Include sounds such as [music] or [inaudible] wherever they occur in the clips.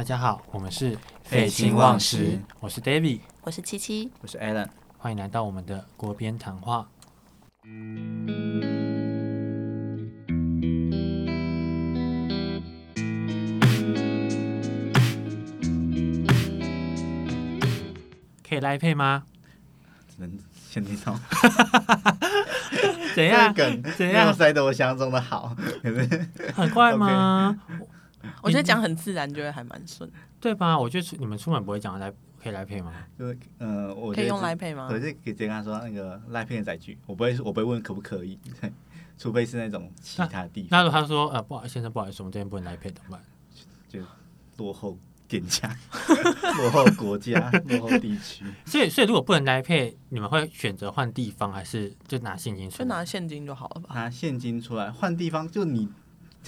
大家好，我们是废寝忘食，我是 David，我是七七，我是 Alan，欢迎来到我们的国边谈话。可以来配吗？只能先听到。[laughs] 怎样？梗怎样塞得我想象中的好，可是很快吗？[laughs] 我觉得讲很自然，就会还蛮顺。对吧？我觉得出你们出门不会讲来可以来配吗？就 [laughs] 是呃，我可以用来来配吗可？是直接跟他说那个来配的载具，我不会我不会问可不可以，[laughs] 除非是那种其他地方那如果他说呃不好，先生不好意思，我们这边不能来配怎么办？就落后店家、[laughs] 落后国家、落后地区。所以所以如果不能来配，你们会选择换地方，还是就拿现金出就？拿现金就好了吧？拿现金出来换地方，就你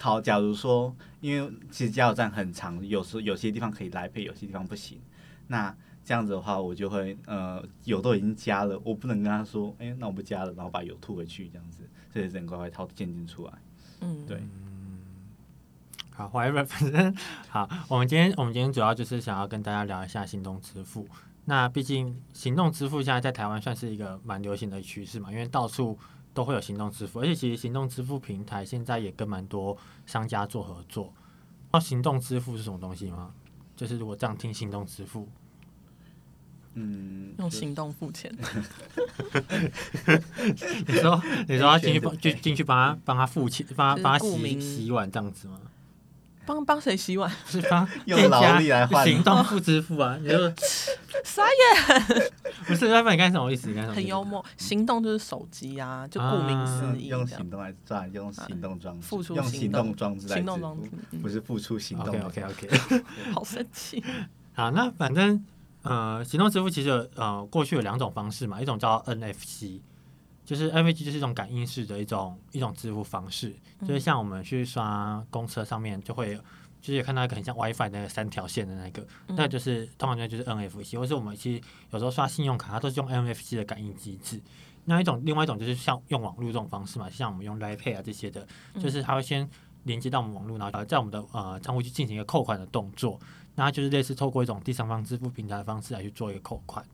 好，假如说，因为其实加油站很长，有时候有些地方可以来配，有些地方不行。那这样子的话，我就会呃油都已经加了，我不能跟他说，哎、那我不加了，然后把油吐回去这样子，所以只能乖乖掏现金出来。嗯，对，好，whatever，[laughs] 反正好，我们今天我们今天主要就是想要跟大家聊一下行动支付。那毕竟行动支付现在在台湾算是一个蛮流行的趋势嘛，因为到处都会有行动支付，而且其实行动支付平台现在也跟蛮多商家做合作。那行动支付是什么东西吗？就是如果这样听行动支付，嗯，用行动付钱。[laughs] 你说你说要进去帮就进去帮他帮他付钱，帮他帮他洗洗碗这样子吗？帮帮谁洗碗？是帮 [laughs] 用劳力来换 [laughs] 行动付支付啊？你说傻眼，不是？要不然你干什么意思？你干什么？很幽默。行动就是手机啊，就顾名思义用行。动来赚，用行动装置，付出用行行动动装置来行动支付装置嗯不是付出行动 OK。OK OK。[laughs] 好生气。[laughs] 好，那反正呃，行动支付其实呃过去有两种方式嘛，一种叫 NFC，就是 NFC 就是一种感应式的一种一种支付方式，就是像我们去刷公车上面就会有。就是有看到一个很像 WiFi 那个三条线的那个，嗯那就是通常就是 NFC，或是我们其实有时候刷信用卡，它都是用 NFC 的感应机制。那一种，另外一种就是像用网络这种方式嘛，像我们用 Line Pay 啊这些的，就是它会先连接到我们网络，然后呃在我们的呃账户去进行一个扣款的动作。那它就是类似透过一种第三方支付平台的方式来去做一个扣款。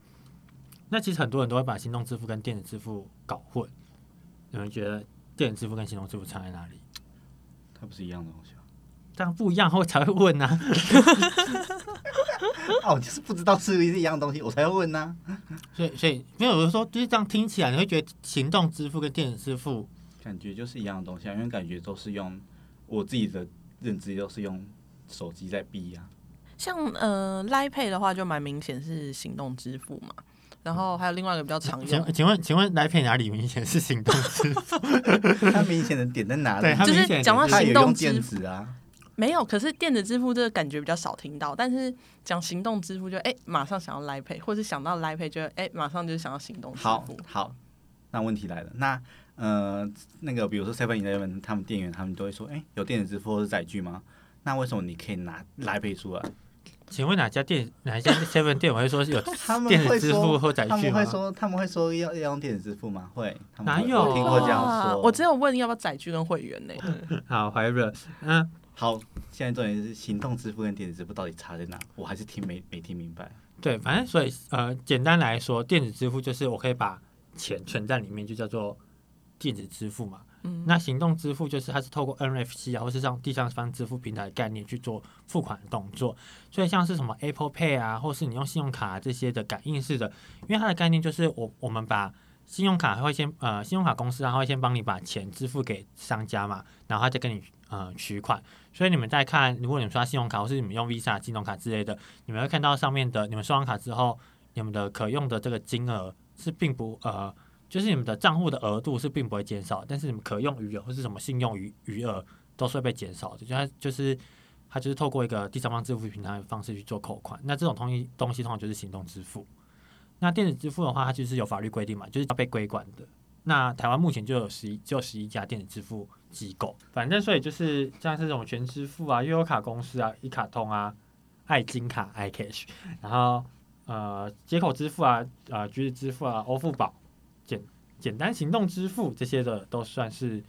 那其实很多人都会把行动支付跟电子支付搞混。你们觉得电子支付跟行动支付差在哪里？它不是一样的东西吗？这样不一样后才会问啊。[laughs] 哦，我就是不知道是不是一样的东西，我才会问呢、所以所以没有人说就是这样听起来，你会觉得行动支付跟电子支付感觉就是一样的东西啊，因为感觉都是用我自己的认知都是用手机在逼啊。像呃，Line Pay 的话，就蛮明显是行动支付嘛。然后还有另外一个比较常用，请请问请问来配哪里明显是行动支付？[laughs] 它明显的点在哪里？对就是讲到行动电支付，子啊，没有。可是电子支付这个感觉比较少听到，但是讲行动支付就哎、马上想要 Line Pay，或是想到 Line Pay 就哎、马上就想要行动支付。好，那问题来了，那呃那个比如说 Seven Eleven 他们店员他们都会说，哎、有电子支付或是载具吗？那为什么你可以拿来配出来？请问哪家店哪一家 Seven 店我会说是有他们电子会支付说或载具吗他们会？说他们会说要要用电子支付吗？会，他们会哪有我听过这样说。我只有问要不要载具跟会员呢、[laughs] 好，怀热，嗯，好，现在重点是行动支付跟电子支付到底差在哪？我还是听没没听明白。对，反正所以呃，简单来说，电子支付就是我可以把钱存在里面，就叫做电子支付嘛。嗯那行动支付就是它是透过 NFC 啊，或是像第三方支付平台的概念去做付款的动作。所以像是什么 Apple Pay 啊，或是你用信用卡、这些的感应式的，因为它的概念就是我我们把信用卡会先呃，信用卡公司啊，它会先帮你把钱支付给商家嘛，然后再跟你呃取款。所以你们在看，如果你们刷信用卡或是你们用 Visa、金融卡之类的，你们会看到上面的，你们刷完卡之后，你们的可用的这个金额是并不呃，就是你们的账户的额度是并不会减少，但是你们可用余额或是什么信用余余额都是会被减少的，就它就是它就是透过一个第三方支付平台的方式去做扣款，那这种东西东西通常就是行动支付。那电子支付的话，它就是有法律规定嘛，就是要被规管的。那台湾目前就有十一，就有十一家电子支付机构，反正所以就是像是这种全支付啊、悠游卡公司啊、一卡通啊、爱金卡、iCash，[laughs] 然后呃接口支付啊、呃橘子支付啊、欧付宝、简简单行动支付这些的都算是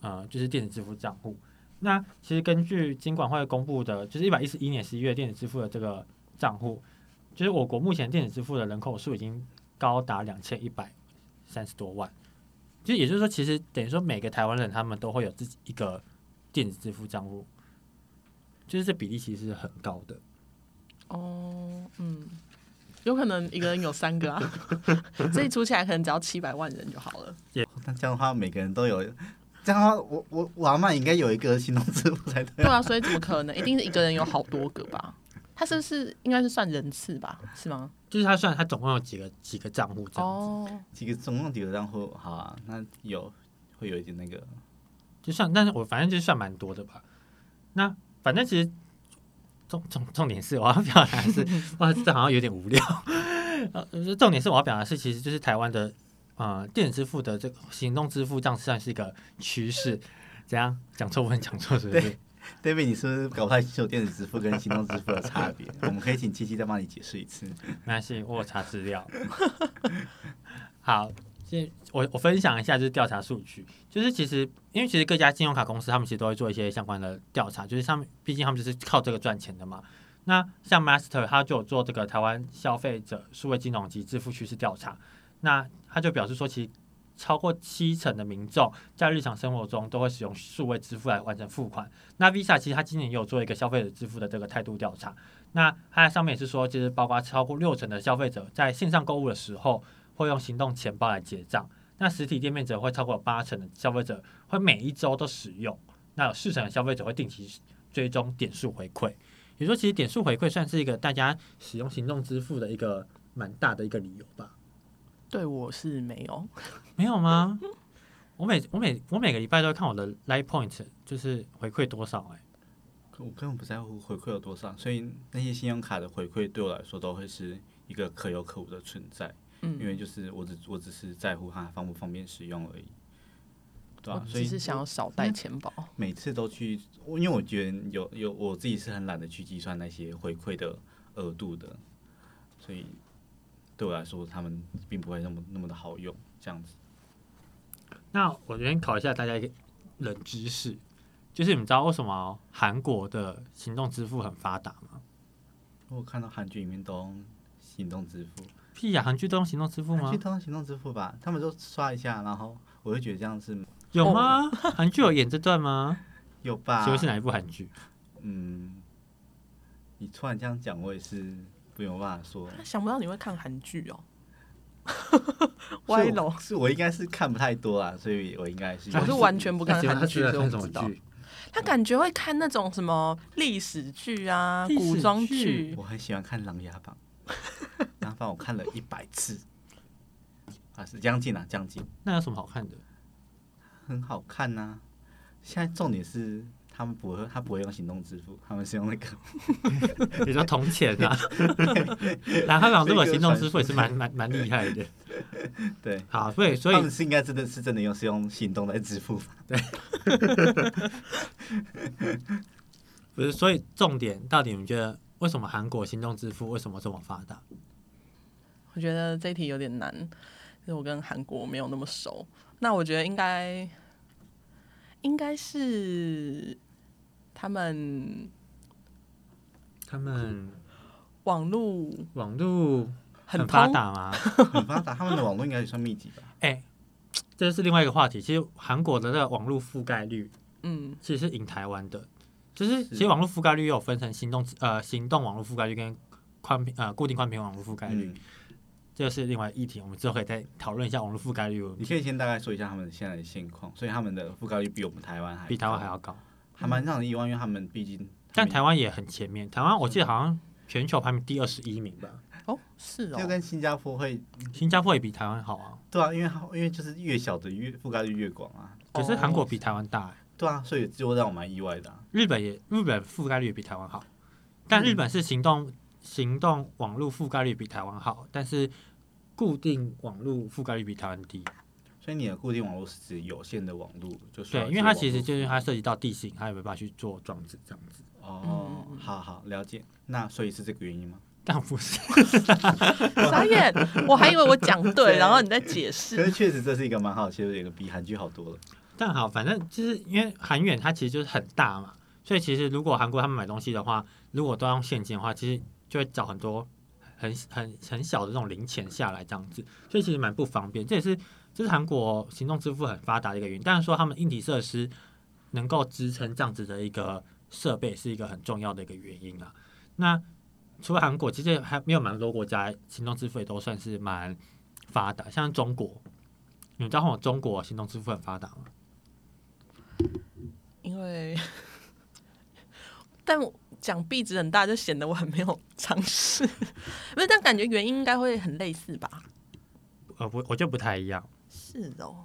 呃就是电子支付账户。那其实根据金管会公布的，就是一百一十一年十一月电子支付的这个账户，就是我国目前电子支付的人口数已经高达两千一百三十多万，就也就是说，其实等于说每个台湾人他们都会有自己一个电子支付账户，就是这比例其实是很高的。哦，嗯，有可能一个人有三个啊，[laughs] 所以除起来可能只要七百万人就好了。也那这样的话，每个人都有，这样的话，我我我阿妈应该有一个行动支付才对对。啊，所以怎么可能？一定是一个人有好多个吧？他是不是应该是算人次吧？是吗？就是他算他总共有几个几个账户这样子，哦，几个总共几个账户？好啊，那有会有一点那个，就算，但是我反正就是算蛮多的吧。那反正其实重重重点是我要表达的是，[laughs] 哇，这好像有点无聊。呃，[laughs] 重点是我要表达的是，其实就是台湾的呃电子支付的这个行动支付，这样算是一个趋势。怎样讲错我很讲错，是不是？[laughs] David，你是不是搞不太清楚电子支付跟行动支付的差别？我们可以请七七再帮你解释一次。[laughs] 没关系，我查资料。[laughs] 好，现我我分享一下就是调查数据，就是其实因为其实各家信用卡公司他们其实都会做一些相关的调查，就是他们毕竟他们就是靠这个赚钱的嘛。那像 Master 他就有做这个台湾消费者数位金融及支付趋势调查，那他就表示说，其实超过七成的民众在日常生活中都会使用数位支付来完成付款。那 Visa 其实它今年也有做一个消费者支付的这个态度调查，那它上面也是说，就是包括超过六成的消费者在线上购物的时候会用行动钱包来结账，那实体店面则会超过八成的消费者会每一周都使用，那有四成的消费者会定期追踪点数回馈。也就是说，其实点数回馈算是一个大家使用行动支付的一个蛮大的一个理由吧？对我是没有。[laughs] 没有吗？我每我每我每个礼拜都会看我的 Light Point，就是回馈多少哎、我根本不在乎回馈有多少，所以那些信用卡的回馈对我来说都会是一个可有可无的存在，嗯，因为就是我只我只是在乎它方不方便使用而已，对我啊，所以只是想要少带钱包。每次都去，我因为我觉得有有我自己是很懒得去计算那些回馈的额度的，所以对我来说，他们并不会那么那么的好用，这样子。那我昨天考一下大家一个冷知识，就是你们知道为什么韩国的行动支付很发达吗？我看到韩剧里面都用行动支付，屁呀、韩剧都用行动支付吗韩剧？都用行动支付吧？他们都刷一下，然后我就觉得这样是有吗？韩剧有演这段吗？[laughs] 有吧请？问是哪一部韩剧？嗯，你突然这样讲，我也是没有办法说。想不到你会看韩剧哦，[laughs] 歪楼。是我应该是看不太多啊，所以我应该是我是完全不看韩剧，我不知道。他感觉会看那种什么历史剧啊、古装剧剧。我很喜欢看《琅琊榜》，[laughs]《琅琊榜》我看了一百次，啊，是将近啊，将近，那有什么好看的？很好看呐、现在重点是他们不会，他不会用行动支付，他们是用那个，[laughs] 你说铜钱啊？然后港如果行动支付也是蛮蛮蛮厉害的。对，好，所以所以他们是应该真的是真的用是用行动来支付对？不是，所以重点到底你们觉得为什么韩国行动支付为什么这么发达？我觉得这一题有点难，因为我跟韩国没有那么熟。那我觉得应该应该是他们他们网络网络很很发通，达吗？很发达，他们的网络应该也算密集吧？[laughs] 哎、这是另外一个话题。其实韩国的那个网络覆盖率嗯，其实是赢台湾的，就是其实网络覆盖率又有分成行动呃行动网络覆盖率跟宽频呃固定宽频网络覆盖率，嗯，这个是另外议题，我们之后可以再讨论一下网络覆盖率的问题，你可以先大概说一下他们现在的现况，所以他们的覆盖率比我们台湾还比台湾还要高。还蛮让人意外，因为他们毕竟但台湾也很前面，台湾我记得好像全球排名第二十一名吧，哦，是哦，就跟新加坡会新加坡也比台湾好啊，对啊，因为它因为就是越小的越覆盖率越广啊，可是韩国比台湾大、欸，对啊，所以就让我蛮意外的、啊。日本也日本覆盖率也比台湾好，但日本是行动行动网络覆盖率比台湾好，但是固定网络覆盖率比台湾低。所以你的固定网络是指有线的网络，就是对，因为它其实就是它涉及到地形，它有没有办法去做装置这样子？哦好好了解。那所以是这个原因吗？但不是，傻眼，我还以为我讲对，[laughs] 然后你在解释可。是确实这是一个蛮好切入的一个，比韩剧好多了。但好，反正就是因为韩元它其实就是很大嘛，所以其实如果韩国他们买东西的话，如果都要用现金的话，其实就会找很多很很很小的这种零钱下来这样子，所以其实蛮不方便。这也是这是韩国行动支付很发达的一个原因。但是说他们硬体设施能够支撑这样子的一个设备，是一个很重要的一个原因啊。那除了韩国，其实还没有蛮多国家行动支付也都算是蛮发达，像中国，你知道中国行动支付很发达吗？因为，[laughs] 但我讲币值很大，就显得我很没有尝试。[laughs] 不是，但感觉原因应该会很类似吧？呃，不，我就不太一样。是哦，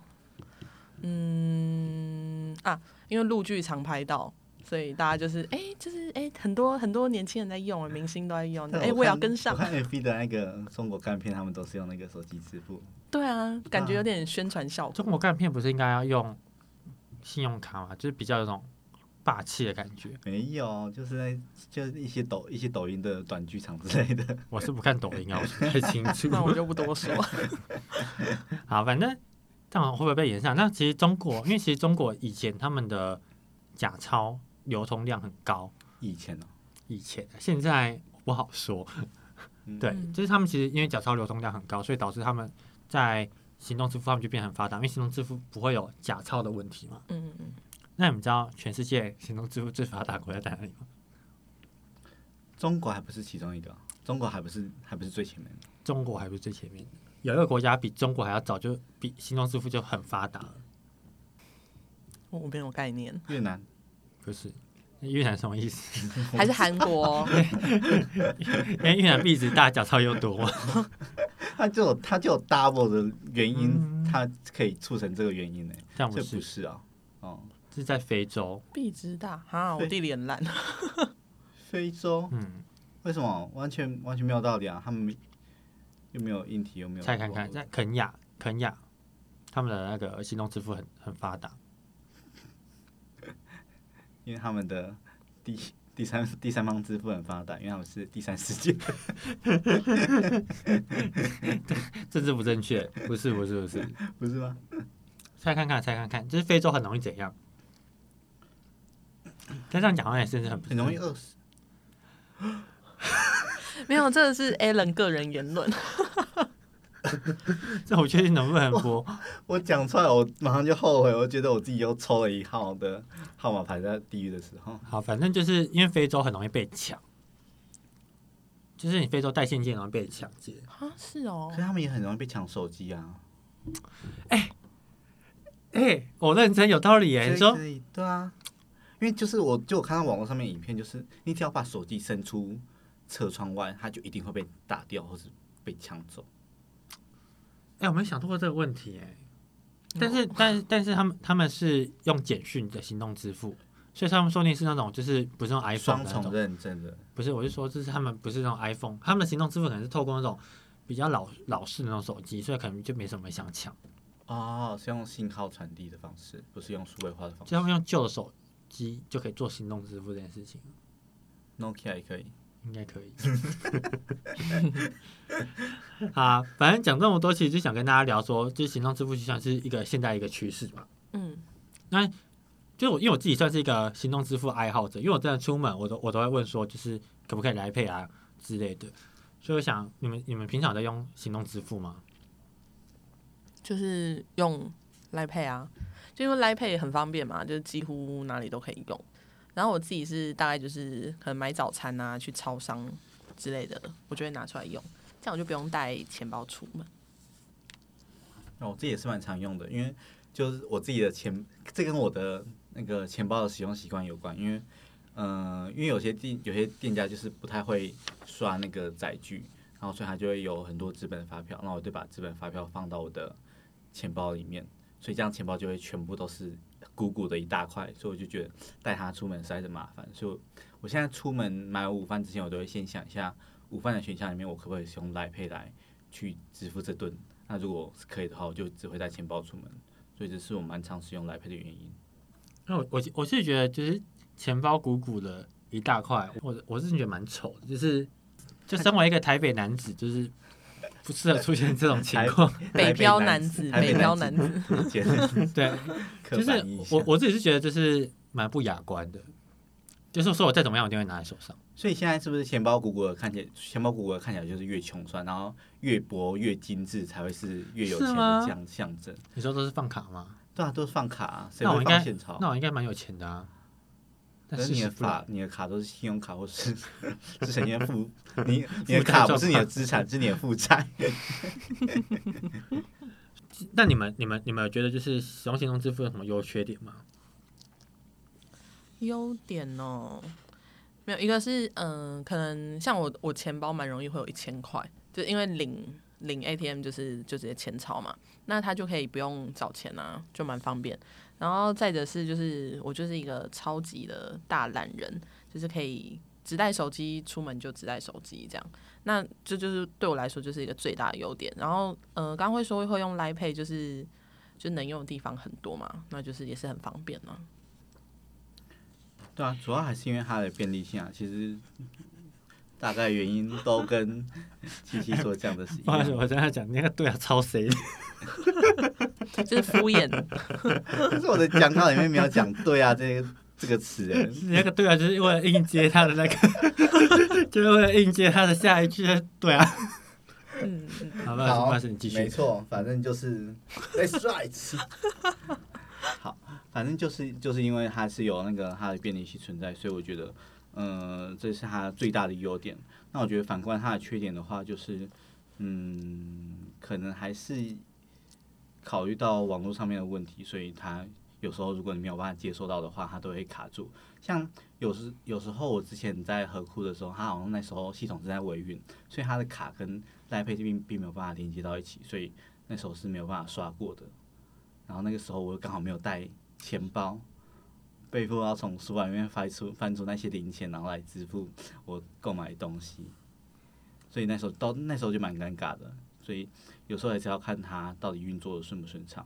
嗯啊，因为陆剧常拍到，所以大家就是哎、就是哎、很多很多年轻人在用，[laughs] 明星都在用，哎、我也要跟上我。看 F B 的那个中国干片，他们都是用那个手机支付。对啊，感觉有点宣传效果。中国干片不是应该要用信用卡吗？就是比较有种霸气的感觉。没有，就是在就是一些抖一些抖音的短剧场之类的。[laughs] 我是不看抖音啊，我不太清楚。[laughs] 那我就不多说。[laughs] 好，反正这样会不会被延上？那其实中国，因为其实中国以前他们的假钞流通量很高，以前哦，以前现在不好说。嗯对，嗯就是他们其实因为假钞流通量很高，所以导致他们在行动支付他们就变得很发达，因为行动支付不会有假钞的问题嘛。嗯嗯，那你们知道全世界行动支付最发达国家在哪里吗？中国还不是其中一个，中国还不是还不是最前面的。中国还不是最前面的，有一个国家比中国还要早，就比行动支付就很发达了，我没有概念，越南不是？越南什么意思？[laughs] 还是韩国？[laughs] 因为越南币值大，假钞又多。[laughs] 它就有它就有 double 的原因，嗯它可以促成这个原因呢。这这样不是不是啊？哦，是在非洲，币值大啊！我对地理很烂。[laughs] 非洲嗯，为什么完全完全没有道理啊？他们又没有硬体，又没有再看看，在肯亚，肯亚他们的那个行动支付很很发达，[laughs] 因为他们的第第三第三方支付很发达，因为他们是第三世界。[laughs] 政治不正确，不是不是不是，不是吗？再看看再看看，就是非洲很容易怎样？但这样讲好像也甚至很很容易饿死。[laughs] 没有，这个是 Alan 个人言论。[laughs] 这我确定能不能播？我讲出来，我马上就后悔，我觉得我自己又抽了一号的号码牌在地狱的时候。好，反正就是因为非洲很容易被抢，就是你非洲带现金容易被抢劫。啊，是哦可是他们也很容易被抢手机啊。哎哎、我认真有道理耶！你说对啊，因为就是我就我看到网络上面影片，就是你只要把手机伸出车窗外，它就一定会被打掉或是被抢走。哎、我没想到过这个问题哎。但是，但是，但是他们他们是用简讯的行动支付，所以他们说不定是那种就是不是用 iPhone 双重认证的，不是，我是说，就是他们不是那种 iPhone，他们的行动支付可能是透过那种比较老老式的那种手机，所以可能就没什么人想抢，哦，是用信号传递的方式，不是用数位化的方式。就他们用旧的手机就可以做行动支付这件事情，Nokia 也可以。应该可以。[laughs] 啊，反正讲这么多，其实就想跟大家聊说，就是行动支付就像是一个现在一个趋势嘛。嗯，那就我因为我自己算是一个行动支付爱好者，因为我真的出门我都我都会问说，就是可不可以来配啊之类的。所以我想你们你们平常在用行动支付吗？就是用 Line Pay 啊，就因为 Line Pay 很方便嘛，就几乎哪里都可以用。然后我自己是大概就是可能买早餐啊，去超商之类的，我就会拿出来用，这样我就不用带钱包出门。那哦，这也是蛮常用的，因为就是我自己的钱，这跟我的那个钱包的使用习惯有关。因为，嗯、因为有些店有些店家就是不太会刷那个载具，然后所以他就会有很多资本发票，那我就把资本发票放到我的钱包里面，所以这样钱包就会全部都是鼓鼓的一大块，所以我就觉得带它出门实在是麻烦，所以我现在出门买午饭之前，我都会先想一下午饭的选项里面我可不可以使用来配来去支付这顿。那如果是可以的话，我就只会带钱包出门，所以这是我蛮常使用来配的原因。那我我我是觉得就是钱包鼓鼓的一大块，我我是觉得蛮丑的，就是就身为一个台北男子，就是不适合出现这种情况。北漂男子，北北漂男男子，[laughs] 对，就是我我自己是觉得这是蛮不雅观的。就是说我再怎么样，我一定会拿在手上。所以现在是不是钱包鼓鼓的看起来，钱包鼓鼓的看起来就是越穷酸，然后越薄越精致才会是越有钱的这样象征？你说都是放卡吗？对啊，都是放卡、啊，谁会那我应该放现钞？那我应该蛮有钱的啊。但可是你的卡，你的卡都是信用卡或是是神仙负，你你的 [laughs] 卡不是你的资产，是你的负债。[laughs] 那你们、你们、你们有觉得就是使用行动支付有什么优缺点吗？优点哦，没有一个是嗯、可能像我我钱包蛮容易会有一千块，就因为领领 ATM 就是就直接钱钞嘛，那他就可以不用找钱啊，就蛮方便。然后再者是就是我就是一个超级的大懒人，就是可以只带手机出门就只带手机这样，那这就是对我来说就是一个最大的优点。然后呃，刚刚会说会用 Line Pay，就是就能用的地方很多嘛，那就是也是很方便嘛。对啊，主要还是因为它的便利性啊。其实大概原因都跟七七所讲的是一不好意思，[laughs] 样。我跟他讲那个对啊，超谁？[laughs] 就是敷衍，[laughs] 可是我的讲稿里面没有讲“对啊”这个这个词那个对啊，就是为了应接他的那个，[laughs] 就是为了应接他的下一句。对啊，嗯，嗯好，吧好意思，不好意思，你继续。没错，反正就是 That's right。好，反正就是就是因为它是有那个它的便利性存在，所以我觉得，呃，这是它最大的优点。那我觉得反观它的缺点的话，就是，嗯，可能还是考虑到网络上面的问题，所以它有时候如果你没有办法接收到的话，它都会卡住。像有时有时候我之前在河库的时候，它好像那时候系统正在维运，所以它的卡跟赖配并并没有办法连接到一起，所以那时候是没有办法刷过的。然后那个时候我又刚好没有带钱包，被迫要从书包里面翻出翻出那些零钱，然后来支付我购买东西。所以那时候到那时候就蛮尴尬的，所以有时候还是要看它到底运作的顺不顺畅。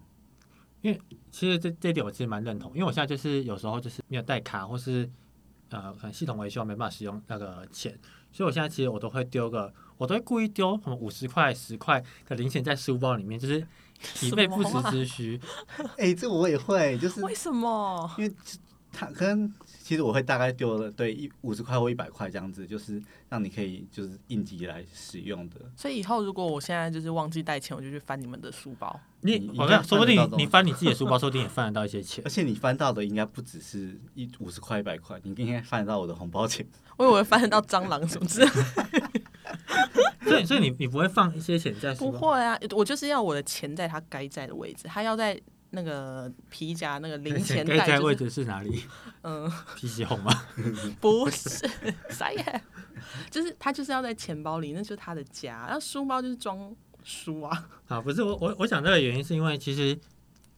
因为其实这这点我其实蛮认同，因为我现在就是有时候就是没有带卡，或是呃可能系统维修没办法使用那个钱，所以我现在其实我都会丢个，我都会故意丢什么五十块、十块的零钱在书包里面，就是以备不时之需。[laughs] 哎、这我也会，就是为什么？因为它可能其实我会大概丢了对一五十块或一百块这样子，就是让你可以就是应急来使用的。所以以后如果我现在就是忘记带钱，我就去翻你们的书包。你你应该我看，说不定你翻你自己的书包，说不定也翻得到一些钱 [laughs] 而。且你翻到的应该不只是一五十块、一百块，你应该翻得到我的红包钱。我以为翻得到蟑螂什么之类的，[laughs] 所以所以你你不会放一些钱在书包？不会啊，我就是要我的钱在它该在的位置，它要在那个皮夹那个零钱该袋，就是位置是哪里？[laughs] 嗯，[laughs] 皮鞋红吗？[laughs] 不是，啥耶？就是他就是要在钱包里，那就是他的家，然后书包就是装书啊。啊，不是我我我想这个原因是因为其实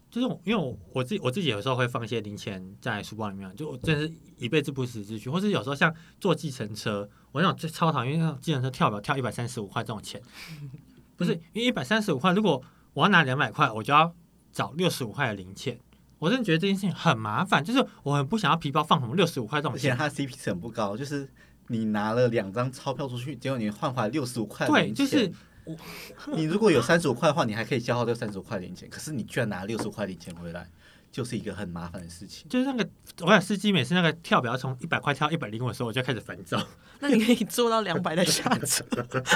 就是我因为我我自己我自己有时候会放一些零钱在书包里面，就我真是一辈子不时之需，或是有时候像坐计程车，我那种最超讨厌计程车跳表跳一百三十五块这种钱，不是因为一百三十五块，如果我要拿两百块，我就要找六十五块的零钱。我真的觉得这件事情很麻烦，就是我很不想要皮包放什么六十五块这种钱，而且它 CP 值很不高，就是你拿了两张钞票出去，结果你换回来六十五块对，零钱。就是我你如果有三十五块的话，你还可以消耗掉三十五块零钱，可是你居然拿六十五块零钱回来，就是一个很麻烦的事情。就是那个，我想司机每次那个跳表从一百块跳一百零五的时候，我就开始烦躁。那你可以做到两百再下车。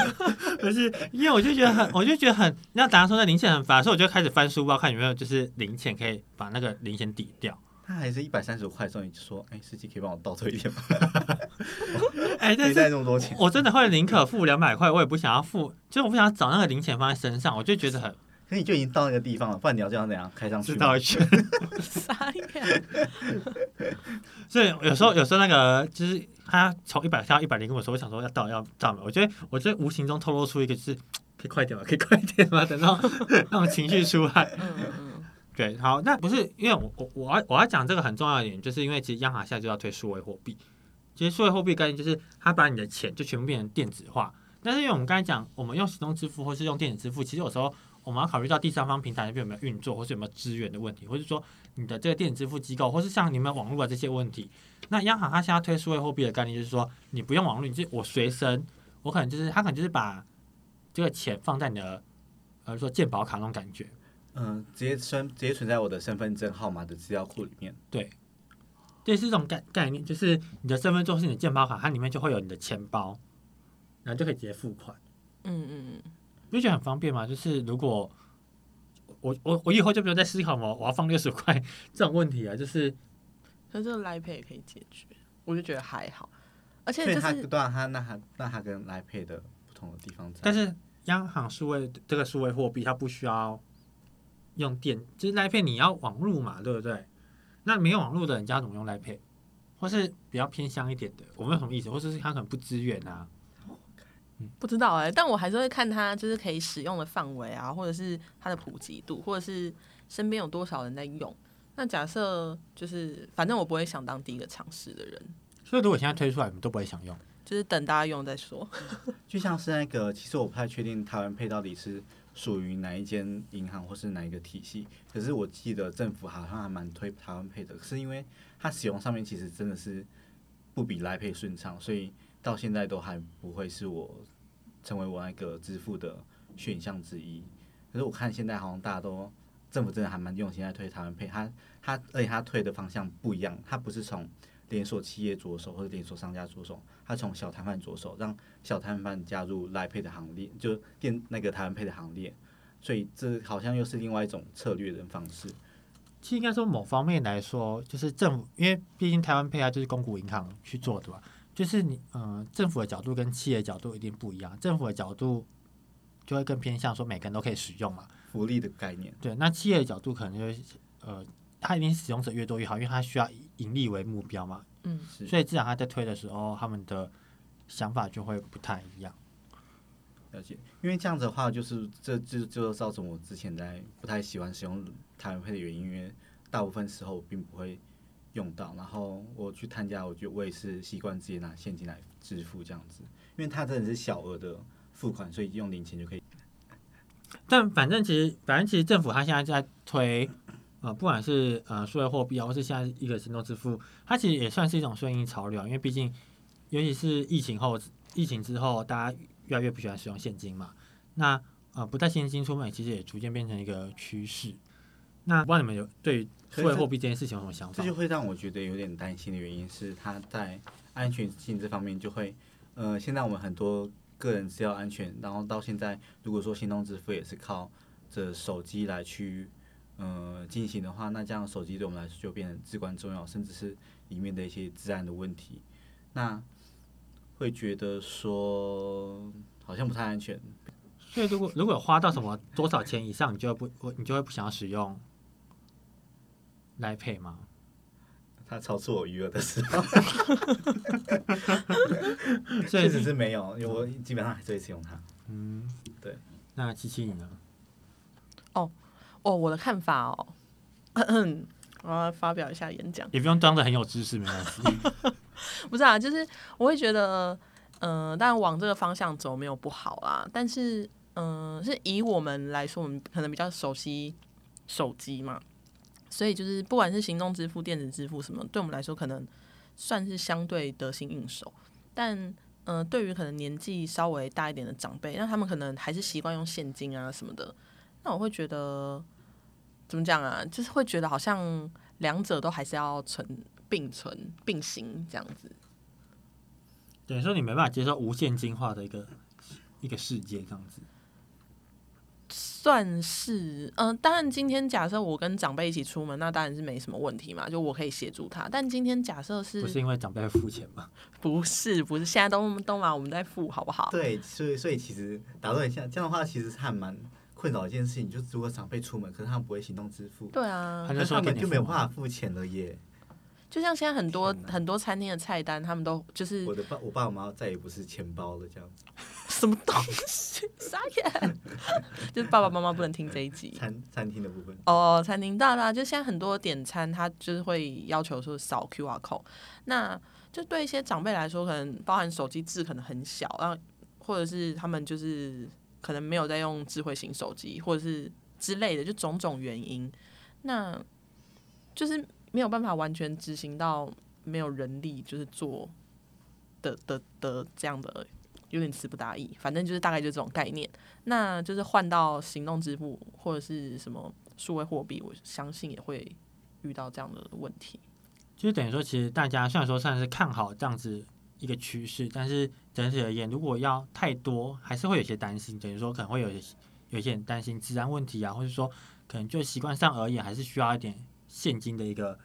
[laughs] 可是因为我就觉得很，我就觉得很，那大家说那零钱很烦，所以我就开始翻书包看有没有就是零钱可以把那个零钱抵掉。他还是一百三十五块的时候，你就说：“哎、司机可以帮我倒退一点吗？[laughs] 哎、但是那么多钱。我真的会宁可付两百块，我也不想要付，就是我不想要找那个零钱放在身上，我就觉得很”可你就已经到那个地方了，不然你要这样怎样开上去吗？知道一圈。傻眼。所以有时候有时候那个就是他从一百跳到一百零五的时候，我想说要到要到了，我觉得我觉得无形中透露出一个就是可以快点嘛？可以快点吗？的那种 [laughs] 那种情绪出来。嗯嗯对，好，那不是因为我我我要我要讲这个很重要的点，就是因为其实央行现在就要推数位货币。其实数位货币概念就是它把你的钱就全部变成电子化，但是因为我们刚才讲，我们用行动支付或是用电子支付，其实有时候我们要考虑到第三方平台那边有没有运作，或是有没有资源的问题，或是说你的这个电子支付机构，或是像你们网络的这些问题。那央行它现在推数位货币的概念就是说，你不用网络，你就我随身，我可能就是它可能就是把这个钱放在你的呃说健保卡那种感觉。嗯、直接存直接存在我的身份证号码的资料库里面。对，这是一种概概念，就是你的身份证是你的健保卡，它里面就会有你的钱包，然后就可以直接付款。嗯嗯嗯，你不觉得很方便吗？就是如果我我我以后就不用再思考嘛，我要放六十块这种问题啊，就是可是这个 Line Pay 也可以解决，我就觉得还好，而且所以就是它对啊，它那它那它跟来配的不同的地方在。但是央行数位这个数位货币，它不需要用电，就是 Line Pay 你要网络嘛，对不对？那没有网络的人家怎么用 Line Pay？或是比较偏向一点的，我没有什么意思？或者是他可能不支援啊？不知道哎、但我还是会看它就是可以使用的范围啊，或者是它的普及度，或者是身边有多少人在用。那假设就是，反正我不会想当第一个尝试的人，所以如果现在推出来，你们都不会想用。就是等大家用再说。[laughs] 就像是那个，其实我不太确定台湾配到底是属于哪一间银行或是哪一个体系。可是我记得政府好像还蛮推台湾配的，是因为它使用上面其实真的是不比来配顺畅，所以到现在都还不会是我成为我那个支付的选项之一。可是我看现在好像大家都政府真的还蛮用心在推台湾配，它它而且它推的方向不一样，它不是从连锁企业着手或者连锁商家着手，它从小摊贩着手，让小摊贩加入来配的行列，就电那个台湾配的行列，所以这好像又是另外一种策略的方式。其实应该说某方面来说，就是政府，因为毕竟台湾配啊就是公股银行去做的嘛，就是你嗯、呃政府的角度跟企业角度一定不一样，政府的角度就会更偏向说每个人都可以使用嘛，福利的概念，对，那企业的角度可能就是呃，它一定使用者越多越好，因为它需要以盈利为目标嘛，嗯，是。所以自然他在推的时候，他们的想法就会不太一样。了解。因为这样子的话，就是这这就造成我之前在不太喜欢使用台湾配的原因，因为大部分时候我并不会用到。然后我去参加，我就我也是习惯直接拿现金来支付这样子，因为它真的是小额的付款，所以用零钱就可以。但反正其实，反正其实政府它现在在推，呃，不管是呃数位货币啊，或是现在一个行动支付，它其实也算是一种顺应潮流，因为毕竟，尤其是疫情后，疫情之后，大家越来越不喜欢使用现金嘛。那呃，不带现金出门，其实也逐渐变成一个趋势。那不知道你们有对于数位货币这件事情有什么想法这？就会让我觉得有点担心的原因是，它在安全性这方面就会，呃，现在我们很多个人资料安全，然后到现在，如果说行动支付也是靠着手机来去呃进行的话，那这样手机对我们来说就变得至关重要，甚至是里面的一些治安的问题，那会觉得说好像不太安全。所以如果如果有花到什么多少钱以上，你就会不你就会不想要使用来配吗？他超出我余额的时候，[laughs] 所以确实是没有，因为我基本上还是会使用它。嗯，对。那七七你呢？哦哦，我的看法哦，[clears throat] 我要发表一下演讲。也不用装的很有知识，没关系。[laughs] 不是啊，就是我会觉得，嗯、当然往这个方向走没有不好啦，但是，嗯、是以我们来说，我们可能比较熟悉手机嘛，所以就是不管是行动支付、电子支付什么，对我们来说可能算是相对得心应手，但。嗯、对于可能年纪稍微大一点的长辈，那他们可能还是习惯用现金啊什么的，那我会觉得怎么讲啊？就是会觉得好像两者都还是要存并存并行这样子。等于说你没办法接受无现金化的一个一个世界这样子。算是，嗯、当然今天假设我跟长辈一起出门，那当然是没什么问题嘛，就我可以协助他。但今天假设是不是因为长辈会付钱吗？[laughs] 不是不是现在都都嘛我们在付好不好？对，所以所以其实打断一下，这样的话其实还蛮困扰一件事情。就是如果长辈出门，可是他们不会行动支付，对啊他们就没有办法付钱了耶。就像现在很多很多餐厅的菜单，他们都就是我的爸我爸我妈再也不是钱包了，这样。子。[laughs] 什么东西，傻眼，就是爸爸妈妈不能听这一集。餐餐厅的部分，哦，餐厅大大，就现在很多点餐，他就是会要求说扫 QR code，那就对一些长辈来说，可能包含手机字可能很小，然后或者是他们就是可能没有在用智慧型手机，或者是之类的，就种种原因，那就是没有办法完全执行到没有人力就是做的的的这样的有点词不达意。反正就是大概就这种概念。那就是换到行动支付或者是什么数位货币，我相信也会遇到这样的问题。就是等于说，其实大家虽然说算是看好这样子一个趋势，但是整体而言，如果要太多，还是会有些担心。等于说可能会有些有些人担心治安问题啊，或者说可能就习惯上而言，还是需要一点现金的一个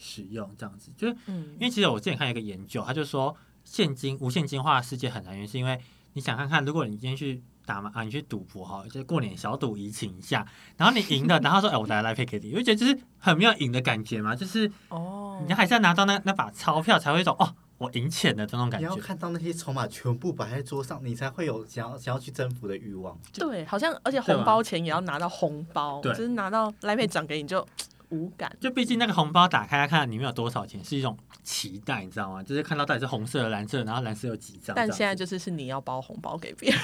使用这样子。就是嗯因为其实我之前看一个研究，他就说现金无现金化世界很难，原因是因为你想看看，如果你今天去打嘛啊，你去赌博哈，就是过年小赌怡情一下，然后你赢了，然后说哎，我来来配给你，我就觉得就是很没有赢的感觉嘛，就是哦你还是要拿到那那把钞票，才会有一种哦，我赢钱的这种感觉你要觉。看到那些筹码全部摆在桌上，你才会有想要想要去征服的欲望。对，好像而且红包钱也要拿到红包，就是拿到来配奖给你就无感。就毕竟那个红包打开看里面有多少钱，是一种期待，你知道吗？就是看到到底是红色的、蓝色，然后蓝色有几张。但现在就是是你要包红包给别人，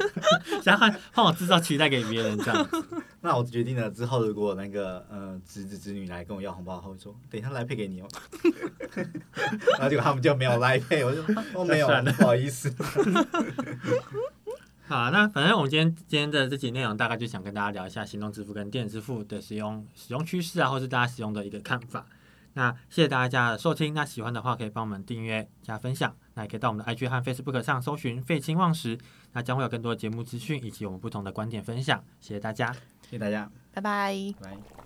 [laughs] 想要换换我制造期待给别人这样。[laughs] 那我决定了之后，如果那个呃侄子侄女来跟我要红包，他会说等一下来配给你哦。[laughs] 然后结果他们就没有来配，我就哦没有，不好意思。好，那反正我们今天今天的这集内容大概就想跟大家聊一下行动支付跟电子支付的使用使用趋势啊，或是大家使用的一个看法。那谢谢大家的收听，那喜欢的话可以帮我们订阅加分享，那也可以到我们的 IG 和 Facebook 上搜寻“废寝忘食”，那将会有更多的节目资讯以及我们不同的观点分享。谢谢大家。谢谢大家，拜拜。拜。